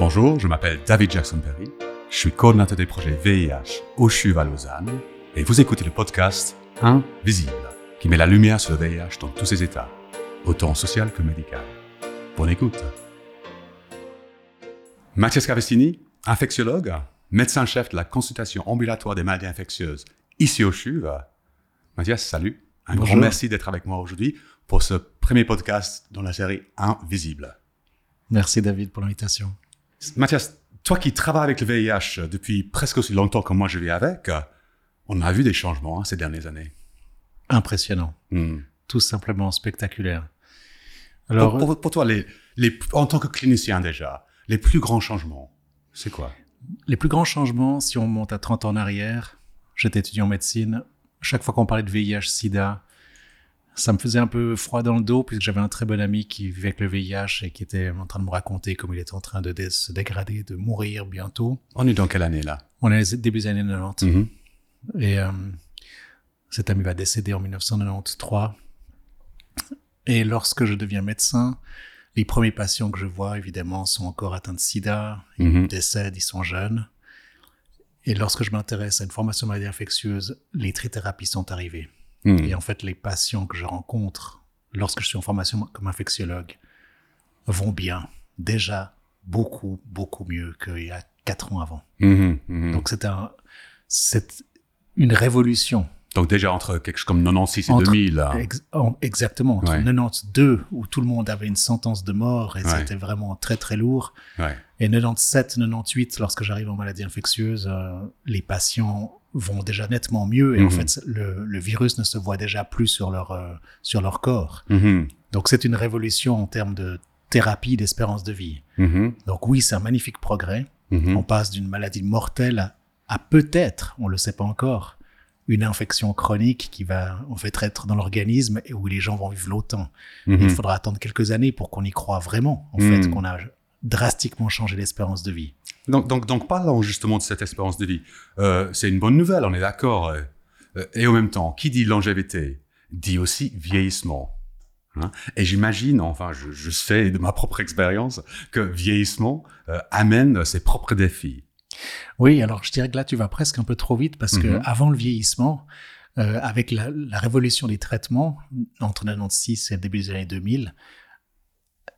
Bonjour, je m'appelle David Jackson Perry. Je suis coordinateur des projets VIH au CHUV à Lausanne et vous écoutez le podcast Invisible qui met la lumière sur le VIH dans tous ses états, autant social que médical. Bonne écoute. Mathias Cavestini, infectiologue, médecin-chef de la consultation ambulatoire des maladies infectieuses ici au CHUV. Mathias, salut. Un Bonjour. grand merci d'être avec moi aujourd'hui pour ce premier podcast dans la série Invisible. Merci David pour l'invitation. Mathias, toi qui travailles avec le VIH depuis presque aussi longtemps que moi je vis avec, on a vu des changements hein, ces dernières années. Impressionnant, Hmm. tout simplement spectaculaire. Pour, Alors, pour- pour toi, les, les, en tant que clinicien déjà, les plus grands changements, c'est quoi? Les plus grands changements, si on monte à 30 ans en arrière, j'étais étudiant en médecine, chaque fois qu'on parlait de VIH, SIDA, ça me faisait un peu froid dans le dos puisque j'avais un très bon ami qui vivait avec le VIH et qui était en train de me raconter comment il était en train de dé- se dégrader, de mourir bientôt. On est dans quelle année là On est début des années 90. Mhm. Et euh, cet ami va décéder en 1993. Et lorsque je deviens médecin, les premiers patients que je vois, évidemment, sont encore atteints de sida, ils décèdent, ils sont jeunes. Et lorsque je m'intéresse à une formation maladie infectieuse, les trithérapies sont arrivées. Hmm. Et en fait, les patients que je rencontre lorsque je suis en formation comme infectiologue vont bien, déjà beaucoup, beaucoup mieux qu'il y a quatre ans avant. Mhm, mhm. Donc, Donc c'est un, c'est une révolution. déjà entre quelque chose comme 96 et Entre- 2000. là. Ex- en- exactement. Entre Ouais. 92, où tout le monde avait une sentence de mort et Ouais. c'était vraiment très très lourd. Ouais. Et 97, 98, lorsque j'arrive en maladie infectieuse, euh, les patients vont déjà nettement mieux et en Mhm. fait le, le virus ne se voit déjà plus sur leur, euh, sur leur corps. Mhm, Donc c'est une révolution en termes de thérapie, d'espérance de vie. mhm, Donc oui, c'est un magnifique progrès. On passe d'une maladie mortelle à, à peut-être, on le sait pas encore, une infection chronique qui va en fait être dans l'organisme et où les gens vont vivre longtemps. Il faudra attendre quelques années pour qu'on y croie vraiment, en fait, qu'on a drastiquement changé l'espérance de vie. Donc, donc, donc, parlons justement de cette espérance de vie. Euh, c'est une bonne nouvelle, on est d'accord. euh, euh, et en même temps, qui dit longévité dit aussi vieillissement. Hein et j'imagine, enfin, je, je sais de ma propre expérience, que vieillissement euh, amène ses propres défis. Oui, alors je dirais que là, tu vas presque un peu trop vite parce que Mhm. avant le vieillissement, euh, avec la, la révolution des traitements entre 96 et le début des années 2000,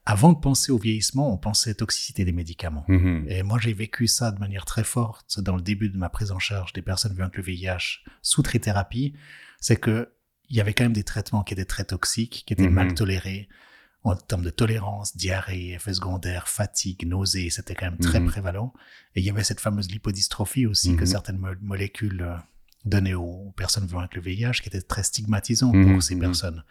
avant de penser au vieillissement, on pensait toxicité des médicaments. Mhm. Et moi, j'ai vécu ça de manière très forte dans le début de ma prise en charge des personnes vivant avec le VIH sous trithérapie. C'est que il y avait quand même des traitements qui étaient très toxiques, qui étaient Mhm. mal tolérés en termes de tolérance, diarrhée, effets secondaires, fatigue, nausées. C'était quand même très Mhm. prévalent. Et il y avait cette fameuse lipodystrophie aussi que certaines mo- molécules euh, donnaient aux personnes vivant avec le VIH, qui était très stigmatisant pour ces personnes.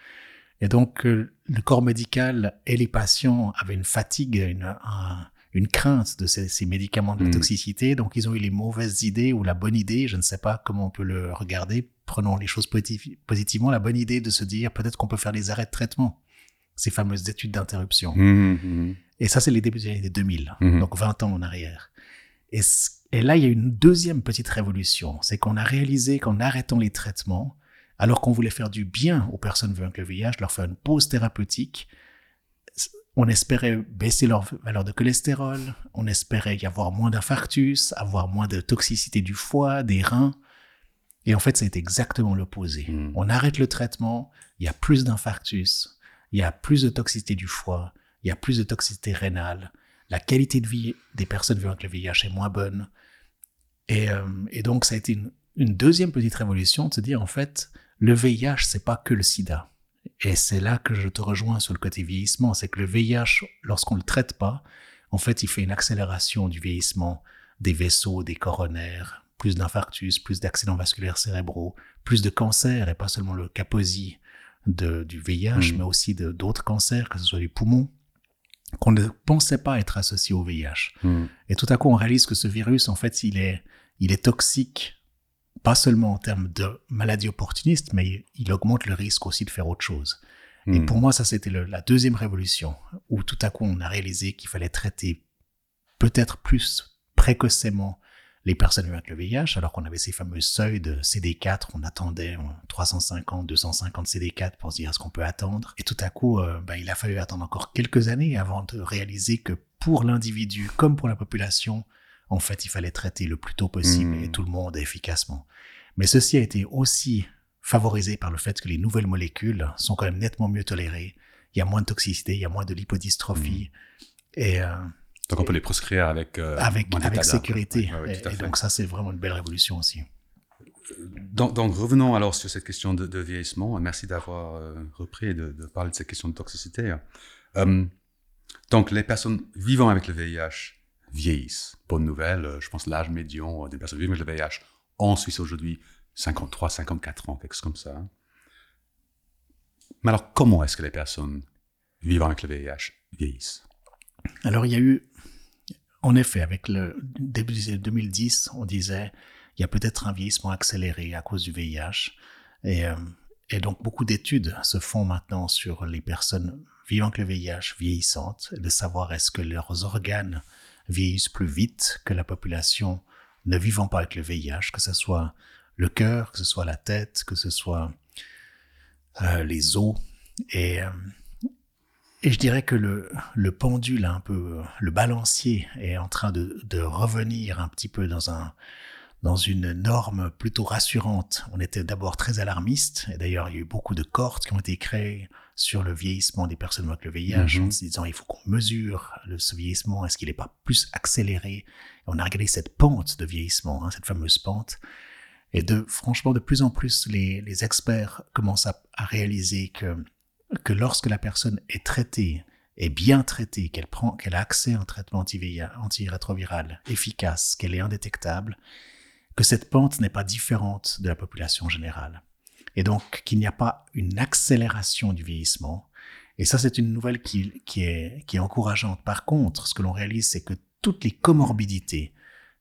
Et donc, euh, le corps médical et les patients avaient une fatigue, une, un- une crainte de ces, ces médicaments de la Mhm. toxicité. Donc, ils ont eu les mauvaises idées ou la bonne idée, je ne sais pas comment on peut le regarder. Prenons les choses positiv- positivement, la bonne idée de se dire peut-être qu'on peut faire des arrêts de traitement, ces fameuses études d'interruption. Mhm, mhm. Et ça, c'est les débuts des années 2000, Mhm. donc 20 ans en arrière. Et là, il y a une deuxième petite révolution, c'est qu'on a réalisé qu'en arrêtant les traitements, alors qu'on voulait faire du bien aux personnes vivant avec le VIH, leur faire une pause thérapeutique, on espérait baisser leur valeur de cholestérol, on espérait y avoir moins d'infarctus, avoir moins de toxicité du foie, des reins. Et en fait, c'est exactement l'opposé. Mhm. On arrête le traitement, il y a plus d'infarctus, il y a plus de toxicité du foie, il y a plus de toxicité rénale, la qualité de vie des personnes vivant avec le VIH est moins bonne. Et, euh, et donc, ça a été une, une deuxième petite révolution de se dire, en fait, le VIH, c'est pas que le sida. Et c'est là que je te rejoins sur le côté vieillissement, c'est que le VIH, lorsqu'on le traite pas, en fait, il fait une accélération du vieillissement des vaisseaux, des coronaires, plus d'infarctus, plus d'accidents vasculaires cérébraux, plus de cancers, et pas seulement le Kaposi de, du VIH, Mhm. mais aussi de d'autres cancers, que ce soit du poumon, qu'on ne pensait pas être associés au VIH. Mhm. Et tout à coup, on réalise que ce virus, en fait, il est, il est toxique, pas seulement en termes de maladie opportuniste, mais il augmente le risque aussi de faire autre chose. Et Mhm. pour moi, ça, c'était la deuxième révolution, où tout à coup, on a réalisé qu'il fallait traiter peut-être plus précocement les personnes vivant avec le VIH, alors qu'on avait ces fameux seuils de CD4, on attendait en 350, 250 CD4 pour se dire est-ce qu'on peut attendre? Et tout à coup, euh, ben, il a fallu attendre encore quelques années avant de réaliser que pour l'individu comme pour la population, en fait, il fallait traiter le plus tôt possible et tout le monde efficacement. Mais ceci a été aussi favorisé par le fait que les nouvelles molécules sont quand même nettement mieux tolérées. Il y a moins de toxicité, il y a moins de lipodystrophie. Et euh, Donc on peut les prescrire avec euh, avec, sécurité. Ouais, ouais, et, donc ça, c'est vraiment une belle révolution aussi. Donc, donc, revenons alors sur cette question de, de vieillissement. Merci d'avoir euh, repris et de, de parler de cette question de toxicité. Euh, donc, les personnes vivant avec le VIH vieillissent. Bonne nouvelle, euh, je pense l'âge médian des personnes vivant avec le VIH en Suisse aujourd'hui, 53, 54 ans, quelque chose comme ça. Mais alors, comment est-ce que les personnes vivant avec le VIH vieillissent? Alors, il y a eu, en effet, avec le début des années 2010, on disait, il y a peut-être un vieillissement accéléré à cause du VIH. Et, euh, et donc, beaucoup d'études se font maintenant sur les personnes vivant avec le VIH vieillissantes, de savoir est-ce que leurs organes vieillissent plus vite que la population ne vivant pas avec le VIH, que ce soit le cœur, que ce soit la tête, que ce soit euh, les os. Et, euh, et je dirais que le, le pendule, un peu, euh, le balancier est en train de, de revenir un petit peu dans un, dans une norme plutôt rassurante. On était d'abord très alarmiste, et d'ailleurs il y a eu beaucoup de cohortes qui ont été créées sur le vieillissement des personnes avec le VIH, Mhm. en se disant il faut qu'on mesure le, ce vieillissement, est-ce qu'il n'est pas plus accéléré? Et On a regardé cette pente de vieillissement, hein, cette fameuse pente, et de franchement de plus en plus les, les experts commencent à, à réaliser que, que lorsque la personne est traitée, est bien traitée, qu'elle prend, qu'elle a accès à un traitement anti- antirétroviral efficace, qu'elle est indétectable, que cette pente n'est pas différente de la population générale. Et donc qu'il n'y a pas une accélération du vieillissement. Et ça, c'est une nouvelle qui, est, encourageante. Par contre, ce que l'on réalise, c'est que toutes les comorbidités,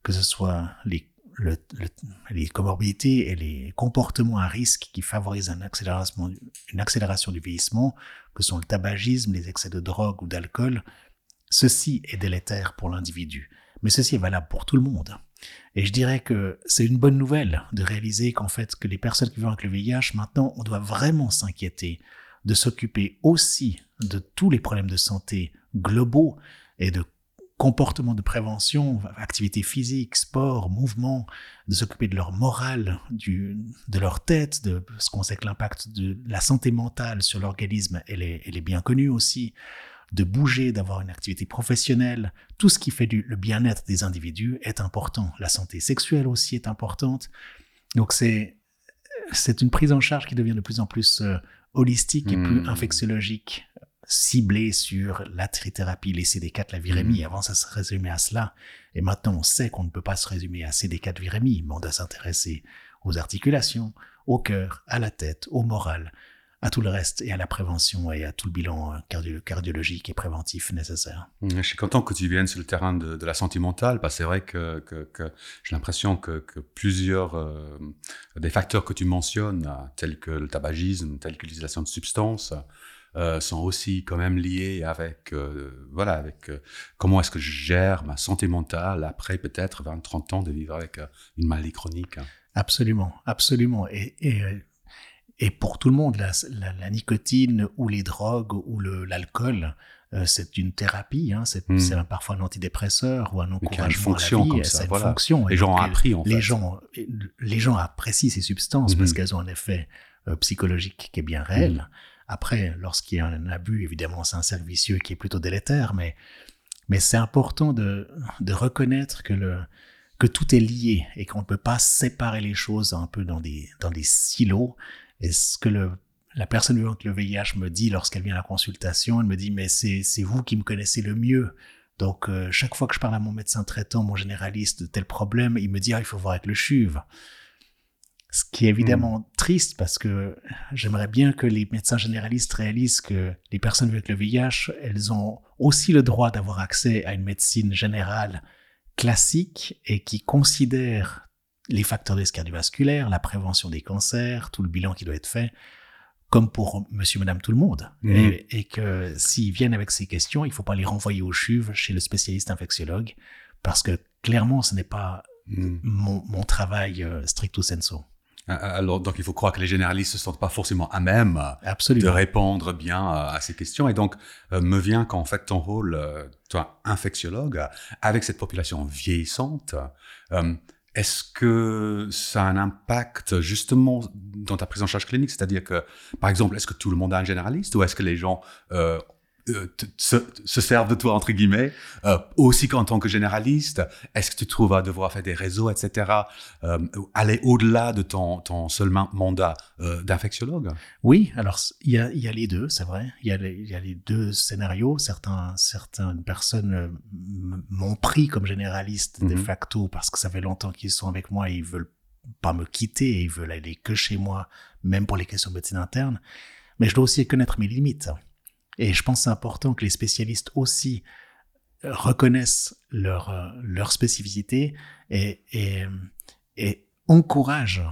que ce soit les, le- le- les comorbidités et les comportements à risque qui favorisent une accélération du vieillissement, que sont le tabagisme, les excès de drogue ou d'alcool, ceci est délétère pour l'individu. Mais ceci est valable pour tout le monde. Et je dirais que c'est une bonne nouvelle de réaliser qu'en fait, que les personnes qui vivent avec le VIH, maintenant, on doit vraiment s'inquiéter de s'occuper aussi de tous les problèmes de santé globaux et de comportements de prévention, activité physique, sport, mouvement, de s'occuper de leur morale, de leur tête, de, parce qu'on sait que l'impact de la santé mentale sur l'organisme, est, elle est bien connue aussi, de bouger, d'avoir une activité professionnelle, tout ce qui fait du, le bien-être des individus est important. La santé sexuelle aussi est importante. Donc c'est, c'est une prise en charge qui devient de plus en plus euh, holistique et plus Mm. infectiologique, ciblée sur la trithérapie, les CD4, la virémie. Avant, ça se résumait à cela. Et maintenant, on sait qu'on ne peut pas se résumer à CD4 virémie, mais on doit s'intéresser aux articulations, au cœur, à la tête, au moral, à tout le reste, et à la prévention et à tout le bilan euh, cardio- cardiologique et préventif nécessaire. Je suis content que tu viennes sur le terrain de, de la santé mentale, parce que c'est vrai que, que, que j'ai l'impression que, que plusieurs euh, des facteurs que tu mentionnes, euh, tels que le tabagisme, tels que l'utilisation de substances, euh, sont aussi quand même liés avec, euh, voilà, avec euh, comment est-ce que je gère ma santé mentale après peut-être 20-30 ans de vivre avec une maladie chronique. Absolument, absolument. Et, et, et pour tout le monde, la, la- la nicotine ou les drogues ou l'alcool, euh, c'est une thérapie. Hein, c'est Mm. un- parfois un antidépresseur ou un a une encouragement fonction à la vie. comme ça, une voilà. fonction. Les Et gens ont appris, en les fait. gens, les gens apprécient ces substances parce Mhm. qu'elles ont un effet euh, psychologique qui est bien réel. Après, lorsqu'il y a un abus, évidemment, c'est un cercle vicieux qui est plutôt délétère, mais, mais c'est important de, de reconnaître que, le, que tout est lié et qu'on ne peut pas séparer les choses un peu dans des, dans des silos. Et ce que le, la personne vivant avec le VIH me dit lorsqu'elle vient à la consultation, elle me dit, mais c'est vous qui me connaissez le mieux. Donc, euh, chaque fois que je parle à mon médecin traitant, mon généraliste de tel problème, il me dit, ah, il faut voir avec le CHUV. Ce qui est évidemment triste parce que j'aimerais bien que les médecins généralistes réalisent que les personnes avec le VIH, elles ont aussi le droit d'avoir accès à une médecine générale classique et qui considère les facteurs de risque cardiovasculaire, la prévention des cancers, tout le bilan qui doit être fait, comme pour monsieur, madame, tout le monde. Mhm. Et, et que s'ils viennent avec ces questions, il ne faut pas les renvoyer au CHUV chez le spécialiste infectiologue parce que clairement, ce n'est pas Mm. mon, mon travail euh, stricto sensu. Alors, donc, il faut croire que les généralistes ne se sentent pas forcément à même de répondre bien à ces questions. Et donc, euh, me vient qu'en fait, ton rôle, euh, toi, infectiologue, avec cette population vieillissante, euh, est-ce que ça a un impact justement dans ta prise en charge clinique? C'est-à-dire que, par exemple, est-ce que tout le monde a un généraliste ou est-ce que les gens euh, se, se servent de toi, entre guillemets, euh, aussi qu'en tant que généraliste Est-ce que tu trouves à devoir faire des réseaux, etc., euh, aller au-delà de ton, ton seul ma- mandat euh, d'infectiologue? Oui, alors il y a, il y a les deux, c'est vrai. Il y, a les, il y a les deux scénarios. Certains, certaines personnes euh, m'ont pris comme généraliste de Mhm. facto parce que ça fait longtemps qu'ils sont avec moi et ils veulent pas me quitter et ils veulent aller que chez moi, même pour les questions de médecine interne. Mais je dois aussi connaître mes limites. Et je pense que c'est important que les spécialistes aussi euh, reconnaissent leur, euh, leur spécificité et, et, et encouragent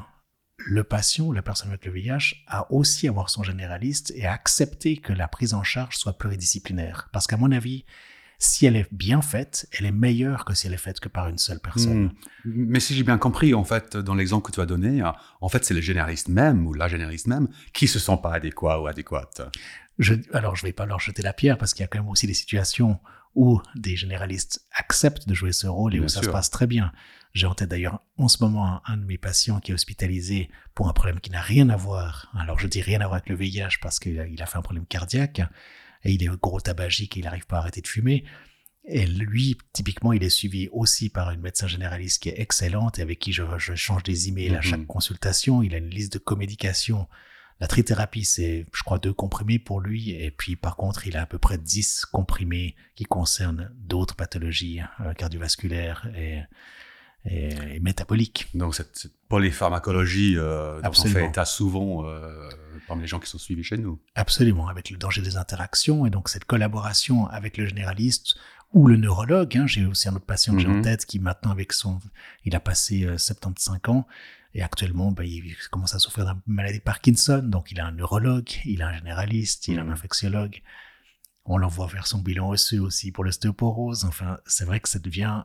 le patient, la personne avec le VIH, à aussi avoir son généraliste et à accepter que la prise en charge soit pluridisciplinaire. Parce qu'à mon avis, si elle est bien faite, elle est meilleure que si elle est faite que par une seule personne. Hmm. Mais si j'ai bien compris, en fait, dans l'exemple que tu as donné, euh, en fait, c'est le généraliste même ou la généraliste même qui se sent pas adéquat ou adéquate. Je, alors, je vais pas leur jeter la pierre parce qu'il y a quand même aussi des situations où des généralistes acceptent de jouer ce rôle et Bien où ça sûr. se passe très bien. J'ai en tête d'ailleurs en ce moment un, de mes patients qui est hospitalisé pour un problème qui n'a rien à voir. Alors je dis rien à voir avec le VIH parce qu'il a, il a fait un problème cardiaque et il est gros tabagique et il n'arrive pas à arrêter de fumer. Et lui, typiquement, il est suivi aussi par une médecin généraliste qui est excellente et avec qui je, je change des emails à Mhm. chaque consultation. Il a une liste de comédication. La trithérapie, c'est, je crois, deux comprimés pour lui. Et puis, par contre, il a à peu près 10 comprimés qui concernent d'autres pathologies euh, cardiovasculaires et, et, et métaboliques. Donc, cette, cette polypharmacologie euh, dont on fait état souvent euh, parmi les gens qui sont suivis chez nous. Absolument, avec le danger des interactions et donc cette collaboration avec le généraliste ou le neurologue. hein. J'ai aussi un autre patient que j'ai en Mhm. tête qui maintenant avec son, il a passé euh, 75 ans et actuellement bah, il commence à souffrir d'une maladie de Parkinson. Donc il a un neurologue, il a un généraliste, il a un Mhm. infectiologue. On l'envoie faire son bilan osseux aussi pour l'ostéoporose. Enfin, c'est vrai que ça devient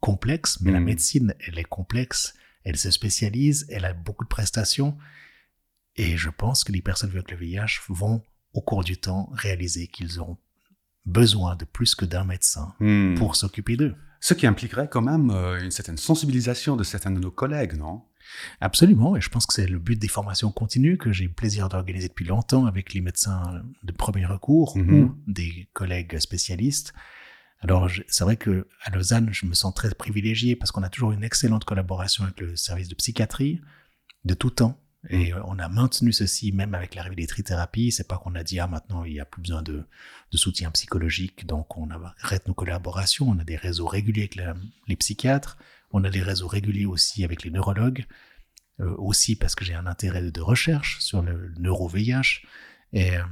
complexe, mais la Mhm. médecine, elle est complexe. Elle se spécialise, elle a beaucoup de prestations. Et je pense que les personnes avec le VIH vont, au cours du temps, réaliser qu'ils auront besoin de plus que d'un médecin Hmm. pour s'occuper d'eux. Ce qui impliquerait quand même euh, une certaine sensibilisation de certains de nos collègues, non? Absolument, et je pense que c'est le but des formations continues que j'ai le plaisir d'organiser depuis longtemps avec les médecins de premier recours Mhm. ou des collègues spécialistes. Alors, c'est vrai que à Lausanne, je me sens très privilégié parce qu'on a toujours une excellente collaboration avec le service de psychiatrie de tout temps. Et euh, on a maintenu ceci même avec l'arrivée des trithérapies. C'est pas qu'on a dit, ah, maintenant, il n'y a plus besoin de, de soutien psychologique, donc on arrête nos collaborations. On a des réseaux réguliers avec la- les psychiatres. On a des réseaux réguliers aussi avec les neurologues. Euh, aussi parce que j'ai un intérêt de, recherche sur le neuro-VIH. Et euh,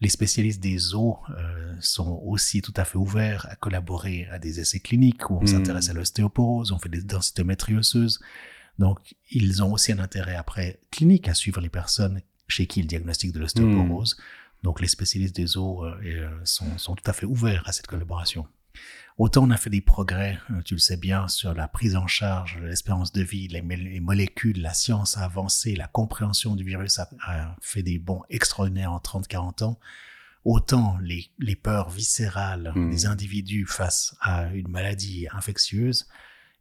les spécialistes des os euh, sont aussi tout à fait ouverts à collaborer à des essais cliniques où on Hmm. s'intéresse à l'ostéoporose, on fait des densitométries osseuses. Donc, ils ont aussi un intérêt après clinique à suivre les personnes chez qui ils diagnostiquent de l'ostéoporose. Donc, les spécialistes des os euh, sont tout à fait ouverts à cette collaboration. Autant on a fait des progrès, euh, tu le sais bien, sur la prise en charge, l'espérance de vie, les, molécules, la science a avancé, la compréhension du virus a, a fait des bons extraordinaires en 30-40 ans. Autant les, les peurs viscérales Mm. des individus face à une maladie infectieuse,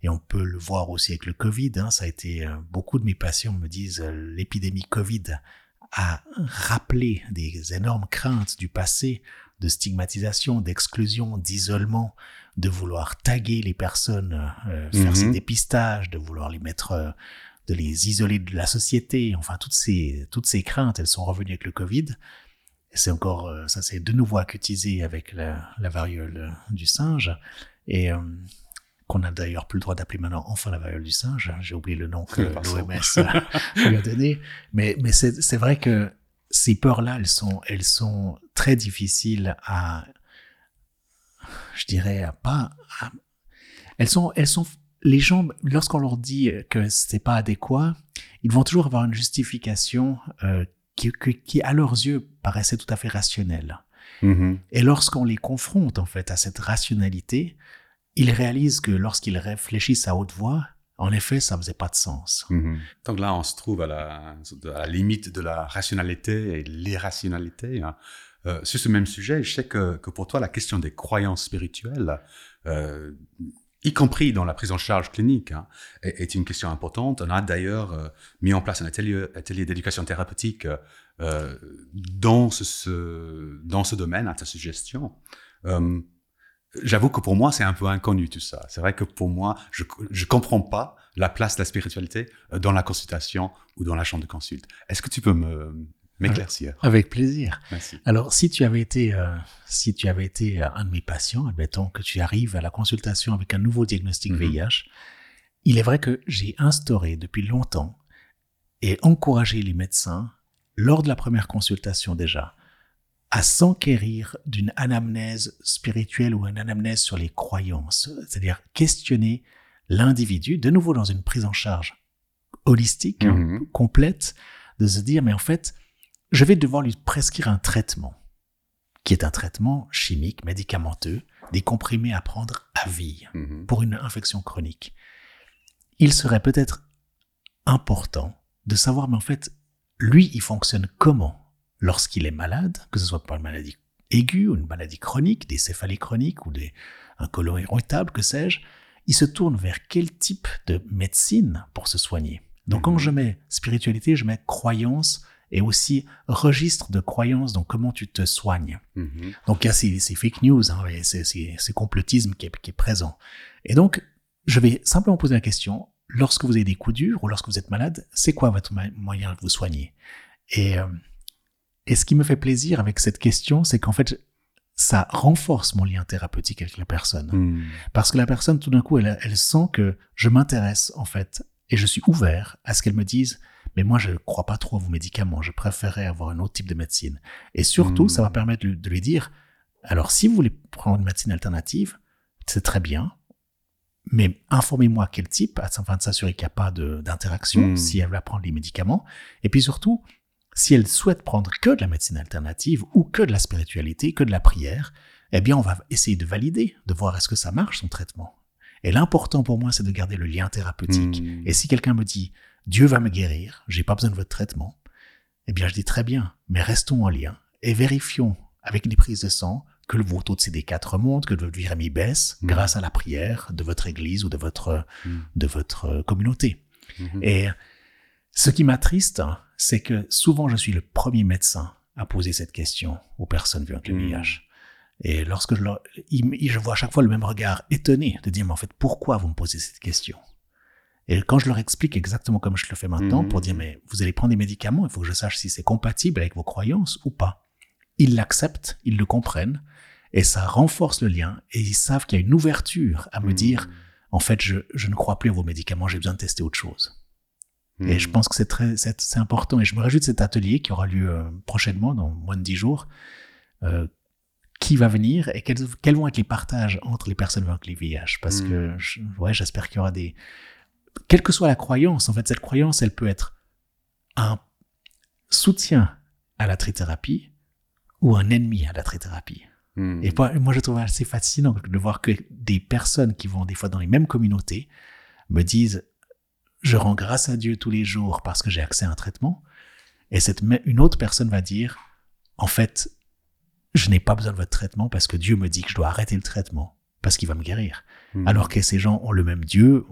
et on peut le voir aussi avec le Covid, hein, ça a été, euh, beaucoup de mes patients me disent, euh, l'épidémie Covid a rappelé des énormes craintes du passé, de stigmatisation, d'exclusion, d'isolement, de vouloir taguer les personnes, euh, faire Mhm. ces dépistages, de vouloir les mettre, euh, de les isoler de la société. Enfin, toutes ces, toutes ces craintes, elles sont revenues avec le Covid. C'est encore, euh, ça s'est de nouveau acutisé avec la, la variole du singe. Et qu'on a d'ailleurs plus le droit d'appeler maintenant enfin la variole du singe. J'ai oublié le nom que l'OMS lui a donné. Mais, mais c'est vrai que ces peurs-là, elles sont, elles sont très difficiles à, je dirais, à pas, à- elles sont, elles sont, les gens, lorsqu'on leur dit que c'est pas adéquat, ils vont toujours avoir une justification euh, qui, qui, qui, à leurs yeux, paraissait tout à fait rationnelle. Mhm. Et lorsqu'on les confronte, en fait, à cette rationalité, ils réalisent que lorsqu'ils réfléchissent à haute voix, En effet, ça faisait pas de sens. Mhm. Donc là, on se trouve à la, à la limite de la rationalité et l'irrationalité. Hein. Euh, sur ce même sujet, je sais que, que, pour toi, la question des croyances spirituelles, euh, y compris dans la prise en charge clinique, hein, est, est, une question importante. On a d'ailleurs euh, mis en place un atelier, atelier d'éducation thérapeutique euh, dans, ce, ce, dans ce domaine, à ta suggestion. Euh, J'avoue que pour moi, c'est un peu inconnu tout ça. C'est vrai que pour moi, je ne comprends pas la place de la spiritualité euh, dans la consultation ou dans la chambre de consulte. Est-ce que tu peux me m'éclaircir? Avec plaisir. Merci. Alors, si tu avais été, euh, si tu avais été un de mes patients, admettons que tu arrives à la consultation avec un nouveau diagnostic Mhm. VIH, il est vrai que j'ai instauré depuis longtemps et encouragé les médecins, lors de la première consultation déjà, à s'enquérir d'une anamnèse spirituelle ou une anamnèse sur les croyances, c'est-à-dire questionner l'individu, de nouveau dans une prise en charge holistique, hein, Mhm. complète, de se dire, mais en fait, je vais devoir lui prescrire un traitement, qui est un traitement chimique, médicamenteux, des comprimés à prendre à vie Mhm. pour une infection chronique. Il serait peut-être important de savoir, mais en fait, lui, il fonctionne comment lorsqu'il est malade, que ce soit par une maladie aiguë ou une maladie chronique, des céphalées chroniques ou des, un côlon irritable, que sais-je, il se tourne vers quel type de médecine pour se soigner? Donc Mhm. quand je mets spiritualité, je mets croyance et aussi registre de croyances, donc comment tu te soignes. Mhm. Donc il y a ces, ces fake news, hein, ces, ces, ces complotismes qui est, qui est présent. Et donc, je vais simplement poser la question, lorsque vous avez des coups durs ou lorsque vous êtes malade, c'est quoi votre moyen de vous soigner? Et, euh, et ce qui me fait plaisir avec cette question, c'est qu'en fait, ça renforce mon lien thérapeutique avec la personne. Mhm. Parce que la personne, tout d'un coup, elle, elle sent que je m'intéresse, en fait, et je suis ouvert à ce qu'elle me dise, mais moi, je ne crois pas trop à vos médicaments, je préférerais avoir un autre type de médecine. Et surtout, ça va permettre de, lui- de lui dire, alors, si vous voulez prendre une médecine alternative, c'est très bien, mais informez-moi quel type, afin de s'assurer qu'il n'y a pas d'interaction, Mm. si elle va prendre les médicaments. Et puis surtout, si elle souhaite prendre que de la médecine alternative ou que de la spiritualité, que de la prière, eh bien, on va essayer de valider, de voir est-ce que ça marche son traitement. Et l'important pour moi, c'est de garder le lien thérapeutique. Mhm. Et si quelqu'un me dit Dieu va me guérir, j'ai pas besoin de votre traitement, eh bien, je dis très bien, mais restons en lien et vérifions avec les prises de sang que le taux de CD4 remonte, que votre virémie baisse Mhm. grâce à la prière de votre église ou de votre, Mhm. de votre euh, communauté. Et ce qui m'attriste, hein, c'est que souvent je suis le premier médecin à poser cette question aux personnes vivant avec le Mm. VIH. Et lorsque je, leur, je vois à chaque fois le même regard étonné de dire, mais en fait, pourquoi vous me posez cette question? Et quand je leur explique exactement comme je le fais maintenant, pour dire, mais vous allez prendre des médicaments, il faut que je sache si c'est compatible avec vos croyances ou pas. Ils l'acceptent, ils le comprennent, et ça renforce le lien, et ils savent qu'il y a une ouverture à me Mhm. dire, en fait, je, je ne crois plus à vos médicaments, j'ai besoin de tester autre chose. Et je pense que c'est très, c'est, important. Et je me réjouis de cet atelier qui aura lieu euh, prochainement, dans moins de dix jours. Euh, qui va venir et quels, quels vont être les partages entre les personnes avec les VIH Parce que, je- ouais, j'espère qu'il y aura des. Quelle que soit la croyance, en fait, cette croyance, elle peut être un soutien à la trithérapie ou un ennemi à la trithérapie. Mhm. Et moi, moi, je trouve assez fascinant de voir que des personnes qui vont des fois dans les mêmes communautés me disent Je rends grâce à Dieu tous les jours parce que j'ai accès à un traitement. Et cette, une autre personne va dire En fait, je n'ai pas besoin de votre traitement parce que Dieu me dit que je dois arrêter le traitement parce qu'il va me guérir. Mhm. Alors que ces gens ont le même Dieu,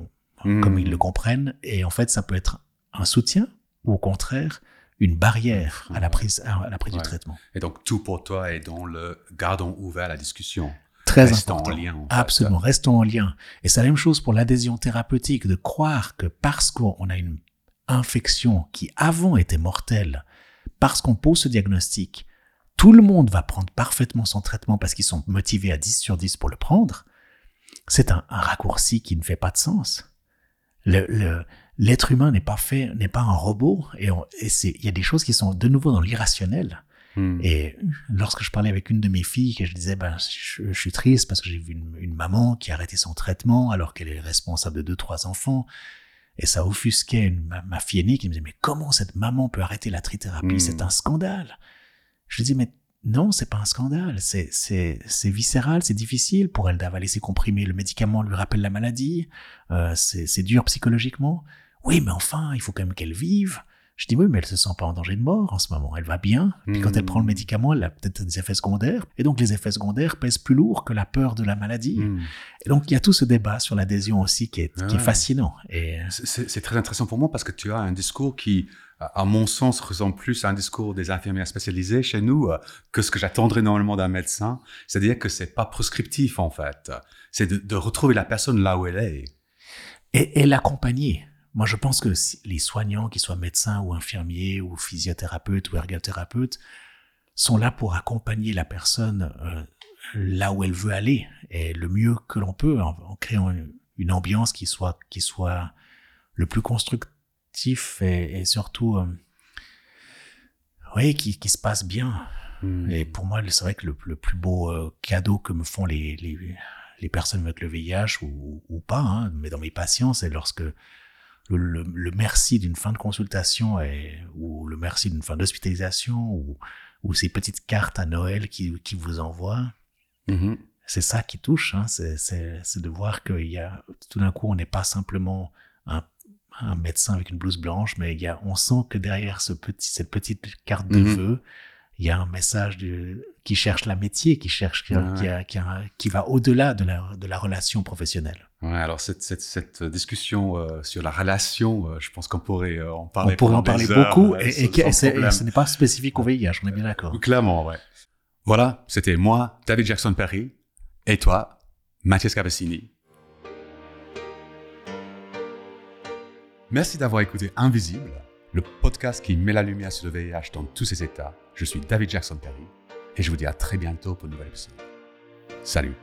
comme ils le comprennent. Et en fait, ça peut être un soutien ou au contraire une barrière à la prise, à la prise Ouais. du traitement. Et donc, tout pour toi est dans le gardons ouvert la discussion. Très Restons important. en lien. en fait. Absolument, restons en lien. Et c'est la même chose pour l'adhésion thérapeutique, de croire que parce qu'on a une infection qui avant était mortelle, parce qu'on pose ce diagnostic, tout le monde va prendre parfaitement son traitement parce qu'ils sont motivés à 10 sur 10 pour le prendre, c'est un, un raccourci qui ne fait pas de sens. Le- le- L'être humain n'est pas fait, n'est pas un robot, et, il y a des choses qui sont de nouveau dans l'irrationnel. Mhm. Et lorsque je parlais avec une de mes filles, que je disais, ben, je, je suis triste parce que j'ai vu une, une maman qui a arrêté son traitement alors qu'elle est responsable de deux, trois enfants. Et ça offusquait une- ma, ma fille aînée qui me disait, mais comment cette maman peut arrêter la trithérapie? Mm. C'est un scandale. Je lui dis, mais non, c'est pas un scandale. C'est, c'est, c'est viscéral, c'est difficile pour elle d'avaler ses comprimés. Le médicament lui rappelle la maladie. Euh, c'est, c'est dur psychologiquement. Oui, mais enfin, il faut quand même qu'elle vive. Je dis oui, mais elle se sent pas en danger de mort en ce moment. Elle va bien. Puis quand elle prend le Hmm. médicament, elle a peut-être des effets secondaires. Et donc les effets secondaires pèsent plus lourd que la peur de la maladie. Hmm. Et donc il y a tout ce débat sur l'adhésion aussi qui est, Ah qui est ouais. fascinant. Et C'est- très intéressant pour moi parce que tu as un discours qui, à à mon sens, ressemble plus à un discours des infirmières spécialisées chez nous euh, que ce que j'attendrais normalement d'un médecin. C'est-à-dire que c'est pas prescriptif en fait. C'est de, de retrouver la personne là où elle est. et, et l'accompagner. Moi, je pense que si- les soignants, qu'ils soient médecins ou infirmiers ou physiothérapeutes ou ergothérapeutes, sont là pour accompagner la personne euh, là où elle veut aller et le mieux que l'on peut en, en créant une, une ambiance qui soit qui soit le plus constructif et, et surtout euh, oui qui, qui se passe bien. Hmm. Et pour moi, c'est vrai que le, le plus beau euh, cadeau que me font les, les, les personnes avec le VIH ou, ou pas, hein, mais dans mes patients, c'est lorsque le, le, le merci d'une fin de consultation ou le merci d'une fin d'hospitalisation ou, ou ces petites cartes à Noël qui, qui vous envoient. Mhm. C'est ça qui touche, hein, c'est, de voir qu'il y a tout d'un coup, on n'est pas simplement un, un médecin avec une blouse blanche, mais il y a, on sent que derrière ce petit, cette petite carte de Mhm. vœux, il y a un message de, qui cherche la métier, qui cherche, qui, Ouais. qui, a- qui, a- qui va au-delà de la, de la relation professionnelle. Ouais, alors cette, cette, cette discussion euh, sur la relation, euh, je pense qu'on pourrait euh, en parler. on pourrait en parler heures, beaucoup, et, ce n'est pas spécifique au VIH, on est bien d'accord. Clairement, ouais. Voilà, c'était moi, David Jackson Perry, et toi, Mathias Cavassini. Merci d'avoir écouté Invisible, le podcast qui met la lumière sur le VIH dans tous ses états. Je suis David Jackson Perry, et je vous dis à très bientôt pour une nouvelle épisode. Salut